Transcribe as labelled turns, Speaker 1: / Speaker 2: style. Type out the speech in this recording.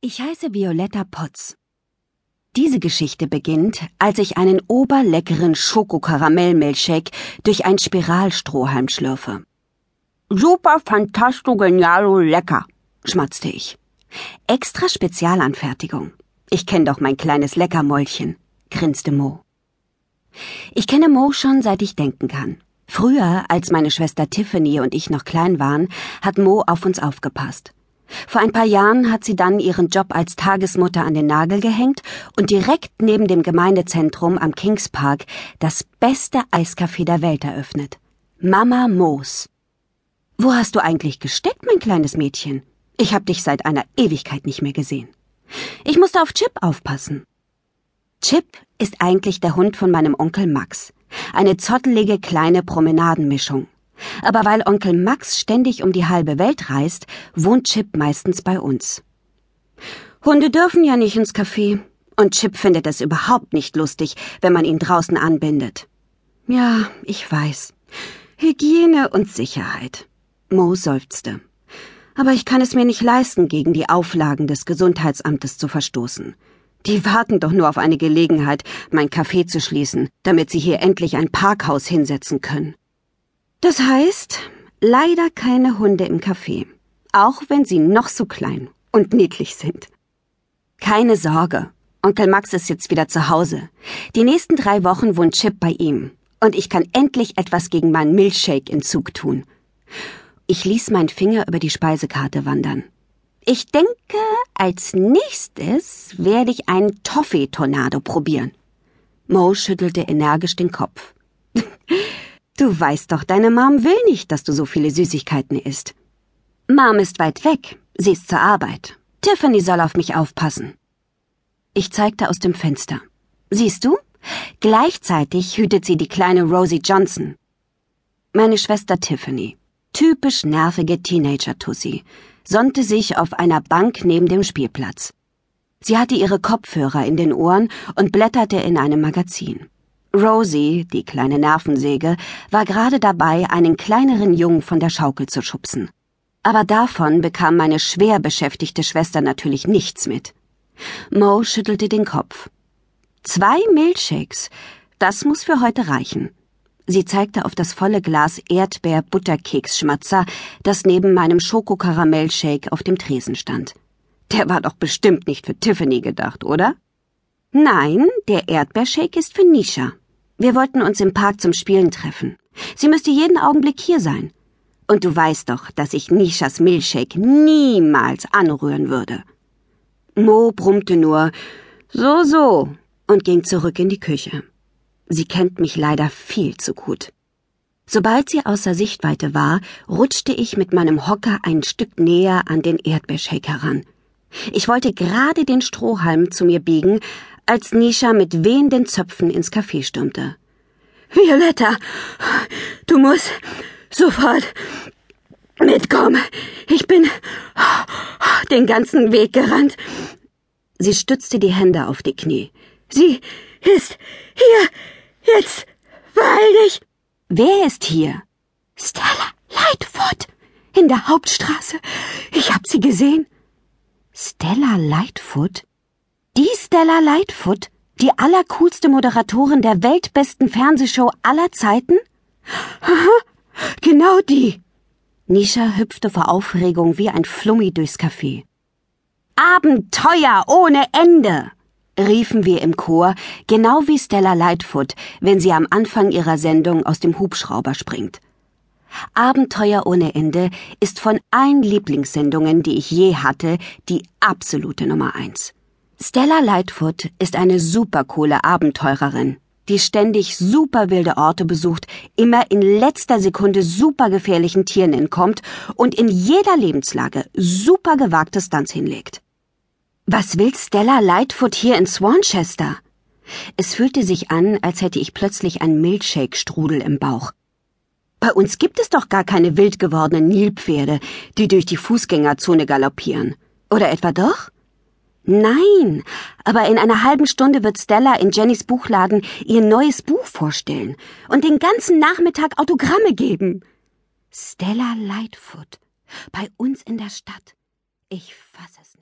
Speaker 1: Ich heiße Violetta Potts. Diese Geschichte beginnt, als ich einen oberleckeren Schokokaramell-Milchshake durch ein Spiralstrohhalm schlürfe.
Speaker 2: Super, fantastisch, genialo, lecker,
Speaker 1: schmatzte ich. Extra Spezialanfertigung. Ich kenn doch mein kleines Leckermäulchen, grinste Mo. Ich kenne Mo schon seit ich denken kann. Früher, als meine Schwester Tiffany und ich noch klein waren, hat Mo auf uns aufgepasst. Vor ein paar Jahren hat sie dann ihren Job als Tagesmutter an den Nagel gehängt und direkt neben dem Gemeindezentrum am Kings Park das beste Eiscafé der Welt eröffnet. Mama Moos. Wo hast du eigentlich gesteckt, mein kleines Mädchen? Ich hab dich seit einer Ewigkeit nicht mehr gesehen. Ich musste auf Chip aufpassen. Chip ist eigentlich der Hund von meinem Onkel Max. Eine zottelige kleine Promenadenmischung. Aber weil Onkel Max ständig um die halbe Welt reist, wohnt Chip meistens bei uns. Hunde dürfen ja nicht ins Café. Und Chip findet es überhaupt nicht lustig, wenn man ihn draußen anbindet. Ja, ich weiß. Hygiene und Sicherheit. Mo seufzte. Aber ich kann es mir nicht leisten, gegen die Auflagen des Gesundheitsamtes zu verstoßen. Die warten doch nur auf eine Gelegenheit, mein Café zu schließen, damit sie hier endlich ein Parkhaus hinsetzen können. Das heißt, leider keine Hunde im Café, auch wenn sie noch so klein und niedlich sind. Keine Sorge, Onkel Max ist jetzt wieder zu Hause. Die nächsten drei Wochen wohnt Chip bei ihm und ich kann endlich etwas gegen meinen Milchshake-Entzug tun. Ich ließ meinen Finger über die Speisekarte wandern. Ich denke, als nächstes werde ich einen Toffee-Tornado probieren. Mo schüttelte energisch den Kopf. Du weißt doch, deine Mom will nicht, dass du so viele Süßigkeiten isst. Mom ist weit weg. Sie ist zur Arbeit. Tiffany soll auf mich aufpassen. Ich zeigte aus dem Fenster. Siehst du? Gleichzeitig hütet sie die kleine Rosie Johnson. Meine Schwester Tiffany, typisch nervige Teenager-Tussi, sonnte sich auf einer Bank neben dem Spielplatz. Sie hatte ihre Kopfhörer in den Ohren und blätterte in einem Magazin. Rosie, die kleine Nervensäge, war gerade dabei, einen kleineren Jungen von der Schaukel zu schubsen. Aber davon bekam meine schwer beschäftigte Schwester natürlich nichts mit. Mo schüttelte den Kopf. Zwei Milchshakes, das muss für heute reichen. Sie zeigte auf das volle Glas Erdbeer-Butterkeks-Schmatzer, das neben meinem Schokokaramellshake auf dem Tresen stand. Der war doch bestimmt nicht für Tiffany gedacht, oder? Nein, der Erdbeershake ist für Nisha. Wir wollten uns im Park zum Spielen treffen. Sie müsste jeden Augenblick hier sein. Und du weißt doch, dass ich Nishas Milchshake niemals anrühren würde. Mo brummte nur so so und ging zurück in die Küche. Sie kennt mich leider viel zu gut. Sobald sie außer Sichtweite war, rutschte ich mit meinem Hocker ein Stück näher an den Erdbeershake heran. Ich wollte gerade den Strohhalm zu mir biegen, als Nisha mit wehenden Zöpfen ins Café stürmte. Violetta, du musst sofort mitkommen. Ich bin den ganzen Weg gerannt. Sie stützte die Hände auf die Knie. Sie ist hier jetzt, weil ich. Wer ist hier? Stella Lightfoot in der Hauptstraße. Ich hab sie gesehen. Stella Lightfoot? Die Stella Lightfoot, die allercoolste Moderatorin der weltbesten Fernsehshow aller Zeiten? Haha, genau die. Nisha hüpfte vor Aufregung wie ein Flummi durchs Café. Abenteuer ohne Ende! riefen wir im Chor, genau wie Stella Lightfoot, wenn sie am Anfang ihrer Sendung aus dem Hubschrauber springt. Abenteuer ohne Ende ist von allen Lieblingssendungen, die ich je hatte, die absolute Nummer eins. Stella Lightfoot ist eine supercoole Abenteurerin, die ständig super wilde Orte besucht, immer in letzter Sekunde super gefährlichen Tieren entkommt und in jeder Lebenslage super gewagte Stunts hinlegt. Was will Stella Lightfoot hier in Swanchester? Es fühlte sich an, als hätte ich plötzlich einen Milchshake-Strudel im Bauch. Bei uns gibt es doch gar keine wild gewordenen Nilpferde, die durch die Fußgängerzone galoppieren. Oder etwa doch? Nein, aber in einer halben Stunde wird Stella in Jennys Buchladen ihr neues Buch vorstellen und den ganzen Nachmittag Autogramme geben. Stella Lightfoot. Bei uns in der Stadt. Ich fasse es nicht.